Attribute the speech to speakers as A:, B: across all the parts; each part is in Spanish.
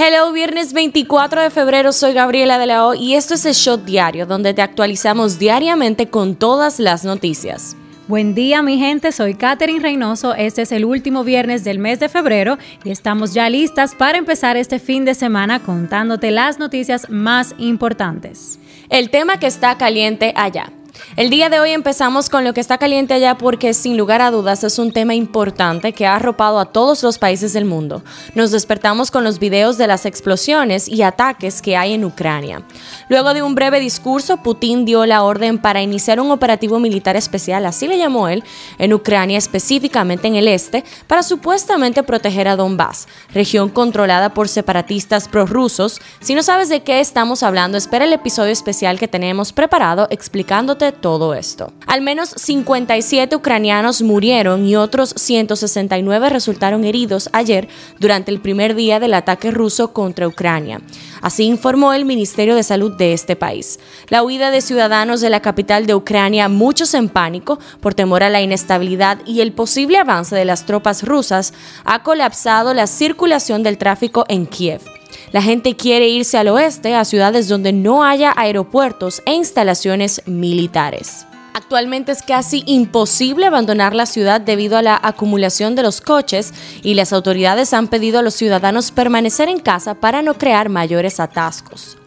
A: Hello, viernes 24 de febrero, soy Gabriela de la O y esto es el Shot Diario, donde te actualizamos diariamente con todas las noticias.
B: Buen día mi gente, soy Katherine Reynoso, este es el último viernes del mes de febrero y estamos ya listas para empezar este fin de semana contándote las noticias más importantes.
A: El tema que está caliente allá. El día de hoy empezamos con lo que está caliente allá porque sin lugar a dudas es un tema importante que ha arropado a todos los países del mundo. Nos despertamos con los videos de las explosiones y ataques que hay en Ucrania. Luego de un breve discurso, Putin dio la orden para iniciar un operativo militar especial, así le llamó él, en Ucrania, específicamente en el este, para supuestamente proteger a Donbass, región controlada por separatistas prorrusos. Si no sabes de qué estamos hablando, espera el episodio especial que tenemos preparado explicándote todo esto. Al menos 57 ucranianos murieron y otros 169 resultaron heridos ayer durante el primer día del ataque ruso contra Ucrania. Así informó el Ministerio de Salud de este país. La huida de ciudadanos de la capital de Ucrania, muchos en pánico por temor a la inestabilidad y el posible avance de las tropas rusas, ha colapsado la circulación del tráfico en Kiev. La gente quiere irse al oeste, a ciudades donde no haya aeropuertos e instalaciones militares. Actualmente es casi imposible abandonar la ciudad debido a la acumulación de los coches y las autoridades han pedido a los ciudadanos permanecer en casa para no crear mayores atascos.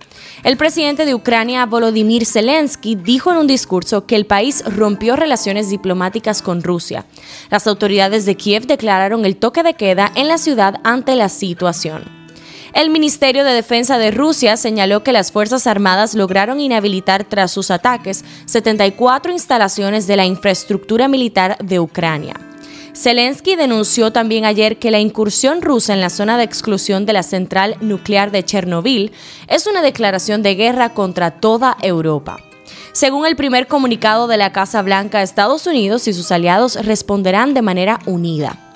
A: El presidente de Ucrania, Volodymyr Zelensky, dijo en un discurso que el país rompió relaciones diplomáticas con Rusia. Las autoridades de Kiev declararon el toque de queda en la ciudad ante la situación. El Ministerio de Defensa de Rusia señaló que las Fuerzas Armadas lograron inhabilitar tras sus ataques 74 instalaciones de la infraestructura militar de Ucrania. Zelensky denunció también ayer que la incursión rusa en la zona de exclusión de la central nuclear de Chernobyl es una declaración de guerra contra toda Europa. Según el primer comunicado de la Casa Blanca, Estados Unidos y sus aliados responderán de manera unida.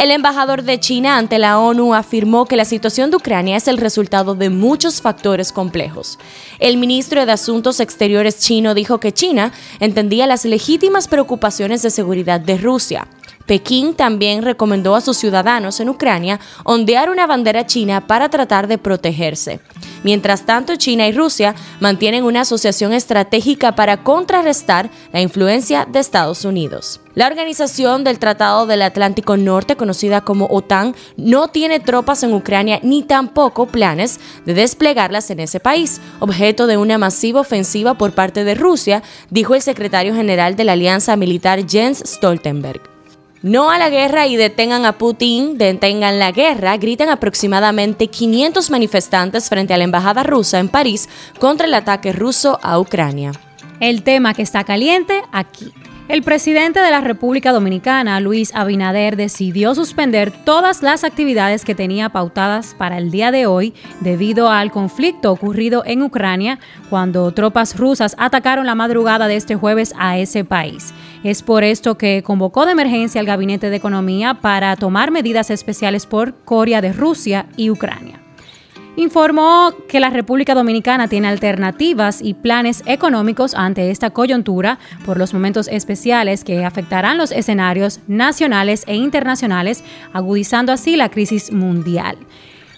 A: El embajador de China ante la ONU afirmó que la situación de Ucrania es el resultado de muchos factores complejos. El ministro de Asuntos Exteriores chino dijo que China entendía las legítimas preocupaciones de seguridad de Rusia. Pekín también recomendó a sus ciudadanos en Ucrania ondear una bandera china para tratar de protegerse. Mientras tanto, China y Rusia mantienen una asociación estratégica para contrarrestar la influencia de Estados Unidos. La organización del Tratado del Atlántico Norte, conocida como OTAN, no tiene tropas en Ucrania ni tampoco planes de desplegarlas en ese país, objeto de una masiva ofensiva por parte de Rusia, dijo el secretario general de la Alianza Militar Jens Stoltenberg. No a la guerra y detengan a Putin, detengan la guerra, gritan aproximadamente 500 manifestantes frente a la embajada rusa en París contra el ataque ruso a Ucrania.
B: El tema que está caliente aquí. El presidente de la República Dominicana, Luis Abinader, decidió suspender todas las actividades que tenía pautadas para el día de hoy debido al conflicto ocurrido en Ucrania cuando tropas rusas atacaron la madrugada de este jueves a ese país. Es por esto que convocó de emergencia al Gabinete de Economía para tomar medidas especiales por Corea de Rusia y Ucrania informó que la República Dominicana tiene alternativas y planes económicos ante esta coyuntura por los momentos especiales que afectarán los escenarios nacionales e internacionales, agudizando así la crisis mundial.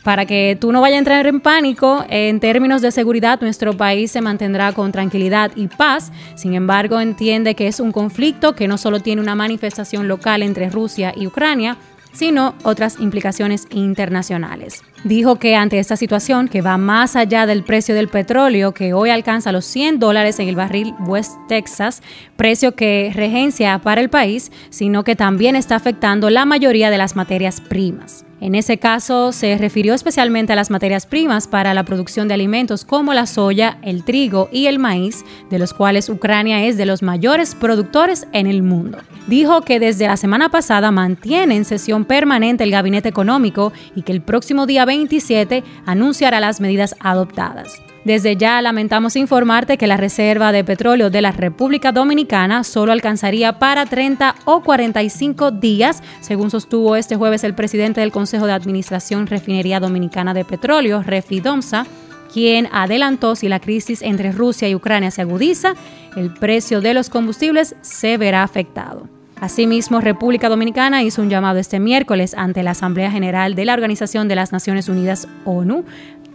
B: Para que tú no vayas a entrar en pánico, en términos de seguridad, nuestro país se mantendrá con tranquilidad y paz. Sin embargo, entiende que es un conflicto que no solo tiene una manifestación local entre Rusia y Ucrania, sino otras implicaciones internacionales. Dijo que ante esta situación, que va más allá del precio del petróleo, que hoy alcanza los 100 dólares en el barril West Texas, precio que regencia para el país, sino que también está afectando la mayoría de las materias primas. En ese caso, se refirió especialmente a las materias primas para la producción de alimentos como la soya, el trigo y el maíz, de los cuales Ucrania es de los mayores productores en el mundo. Dijo que desde la semana pasada mantiene en sesión permanente el gabinete económico y que el próximo día 27 anunciará las medidas adoptadas. Desde ya lamentamos informarte que la reserva de petróleo de la República Dominicana solo alcanzaría para 30 o 45 días, según sostuvo este jueves el presidente del Consejo de Administración Refinería Dominicana de Petróleo, Refidomsa, quien adelantó si la crisis entre Rusia y Ucrania se agudiza, el precio de los combustibles se verá afectado. Asimismo, República Dominicana hizo un llamado este miércoles ante la Asamblea General de la Organización de las Naciones Unidas, ONU,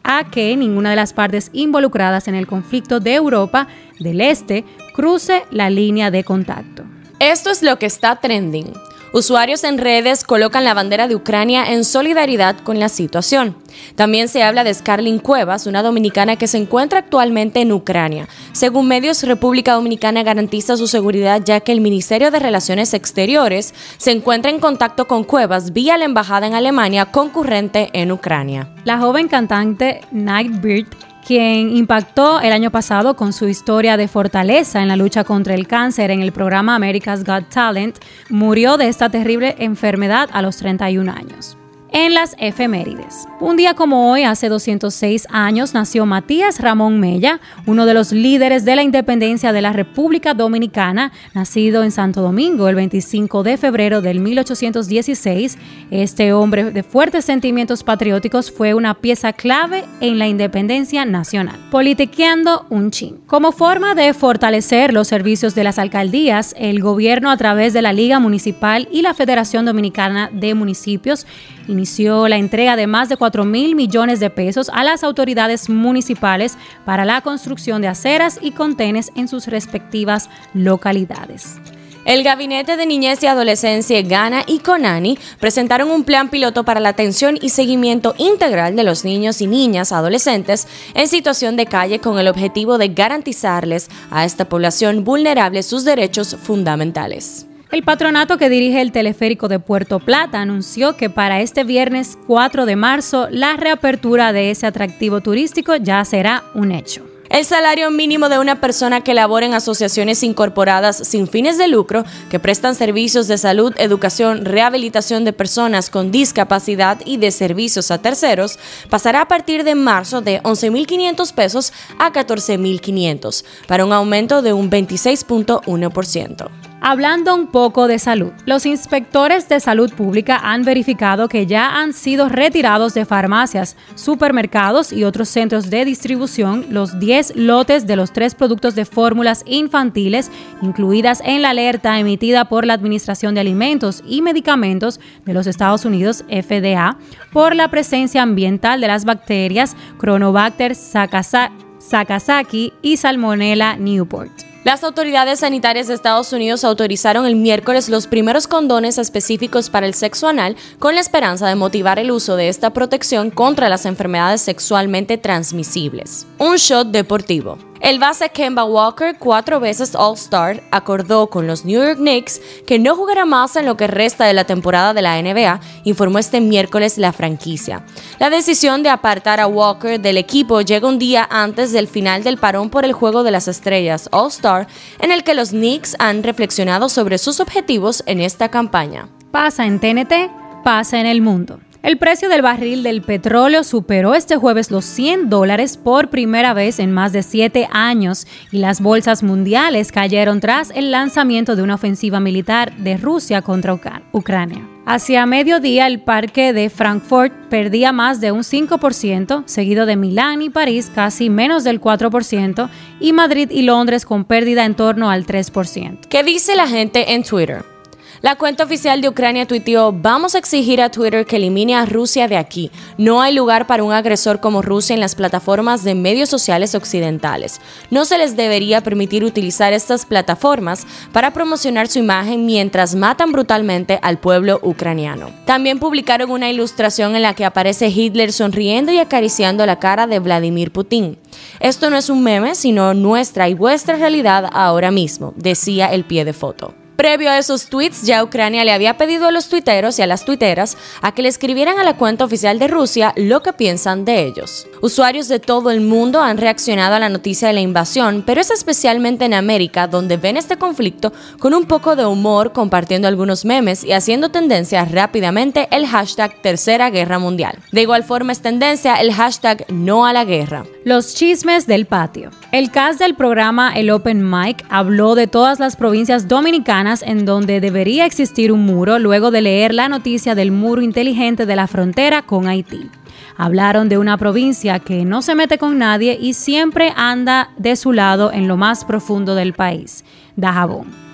B: a que ninguna de las partes involucradas en el conflicto de Europa del Este cruce la línea de contacto.
A: Esto es lo que está trending. Usuarios en redes colocan la bandera de Ucrania en solidaridad con la situación. También se habla de Scarlin Cuevas, una dominicana que se encuentra actualmente en Ucrania. Según medios, República Dominicana garantiza su seguridad ya que el Ministerio de Relaciones Exteriores se encuentra en contacto con Cuevas vía la embajada en Alemania concurrente en Ucrania.
B: La joven cantante Nightbird quien impactó el año pasado con su historia de fortaleza en la lucha contra el cáncer en el programa America's Got Talent, murió de esta terrible enfermedad a los 31 años en las efemérides. Un día como hoy, hace 206 años, nació Matías Ramón Mella, uno de los líderes de la independencia de la República Dominicana, nacido en Santo Domingo el 25 de febrero del 1816. Este hombre de fuertes sentimientos patrióticos fue una pieza clave en la independencia nacional. Politiqueando un chin. Como forma de fortalecer los servicios de las alcaldías, el gobierno a través de la Liga Municipal y la Federación Dominicana de Municipios inició la entrega de más de 4 mil millones de pesos a las autoridades municipales para la construcción de aceras y contenes en sus respectivas localidades.
A: El Gabinete de Niñez y Adolescencia Gana y Conani presentaron un plan piloto para la atención y seguimiento integral de los niños y niñas adolescentes en situación de calle con el objetivo de garantizarles a esta población vulnerable sus derechos fundamentales.
B: El patronato que dirige el teleférico de Puerto Plata anunció que para este viernes 4 de marzo la reapertura de ese atractivo turístico ya será un hecho.
A: El salario mínimo de una persona que labora en asociaciones incorporadas sin fines de lucro que prestan servicios de salud, educación, rehabilitación de personas con discapacidad y de servicios a terceros pasará a partir de marzo de 11.500 pesos a 14.500 para un aumento de un 26.1%.
B: Hablando un poco de salud, los inspectores de salud pública han verificado que ya han sido retirados de farmacias, supermercados y otros centros de distribución los 10 lotes de los tres productos de fórmulas infantiles incluidas en la alerta emitida por la Administración de Alimentos y Medicamentos de los Estados Unidos, FDA, por la presencia ambiental de las bacterias Chronobacter sakazaki y Salmonella Newport.
A: Las autoridades sanitarias de Estados Unidos autorizaron el miércoles los primeros condones específicos para el sexo anal con la esperanza de motivar el uso de esta protección contra las enfermedades sexualmente transmisibles. Un shot deportivo. El base Kemba Walker, cuatro veces All-Star, acordó con los New York Knicks que no jugará más en lo que resta de la temporada de la NBA, informó este miércoles la franquicia. La decisión de apartar a Walker del equipo llega un día antes del final del parón por el Juego de las Estrellas All-Star, en el que los Knicks han reflexionado sobre sus objetivos en esta campaña.
B: Pasa en TNT, pasa en el mundo. El precio del barril del petróleo superó este jueves los 100 dólares por primera vez en más de siete años y las bolsas mundiales cayeron tras el lanzamiento de una ofensiva militar de Rusia contra Ucrania. Hacia mediodía el parque de Frankfurt perdía más de un 5%, seguido de Milán y París casi menos del 4% y Madrid y Londres con pérdida en torno al 3%.
A: ¿Qué dice la gente en Twitter? La cuenta oficial de Ucrania tuiteó, vamos a exigir a Twitter que elimine a Rusia de aquí. No hay lugar para un agresor como Rusia en las plataformas de medios sociales occidentales. No se les debería permitir utilizar estas plataformas para promocionar su imagen mientras matan brutalmente al pueblo ucraniano. También publicaron una ilustración en la que aparece Hitler sonriendo y acariciando la cara de Vladimir Putin. Esto no es un meme, sino nuestra y vuestra realidad ahora mismo, decía el pie de foto. Previo a esos tweets, ya Ucrania le había pedido a los tuiteros y a las tuiteras a que le escribieran a la cuenta oficial de Rusia lo que piensan de ellos. Usuarios de todo el mundo han reaccionado a la noticia de la invasión, pero es especialmente en América donde ven este conflicto con un poco de humor, compartiendo algunos memes y haciendo tendencia rápidamente el hashtag Tercera Guerra Mundial. De igual forma es tendencia el hashtag No a la Guerra.
B: Los chismes del patio. El cast del programa El Open Mic habló de todas las provincias dominicanas en donde debería existir un muro luego de leer la noticia del muro inteligente de la frontera con Haití. Hablaron de una provincia que no se mete con nadie y siempre anda de su lado en lo más profundo del país, Dajabón.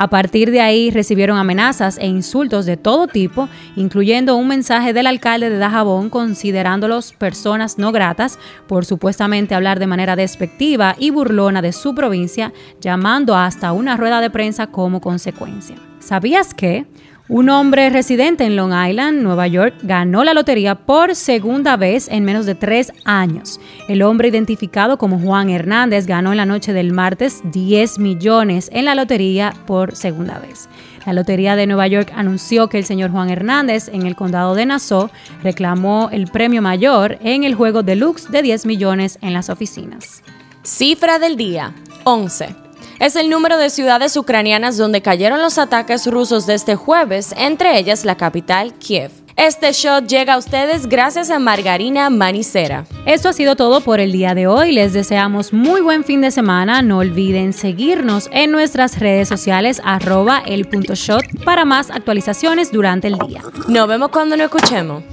B: A partir de ahí recibieron amenazas e insultos de todo tipo, incluyendo un mensaje del alcalde de Dajabón considerándolos personas no gratas por supuestamente hablar de manera despectiva y burlona de su provincia, llamando hasta una rueda de prensa como consecuencia. ¿Sabías que? Un hombre residente en Long Island, Nueva York, ganó la lotería por segunda vez en menos de tres años. El hombre identificado como Juan Hernández ganó en la noche del martes 10 millones en la lotería por segunda vez. La Lotería de Nueva York anunció que el señor Juan Hernández en el condado de Nassau reclamó el premio mayor en el juego deluxe de 10 millones en las oficinas.
A: Cifra del día, 11 es el número de ciudades ucranianas donde cayeron los ataques rusos de este jueves, entre ellas la capital Kiev. Este shot llega a ustedes gracias a Margarina Manicera.
B: Esto ha sido todo por el día de hoy. Les deseamos muy buen fin de semana. No olviden seguirnos en nuestras redes sociales arroba el punto shot para más actualizaciones durante el día.
A: Nos vemos cuando nos escuchemos.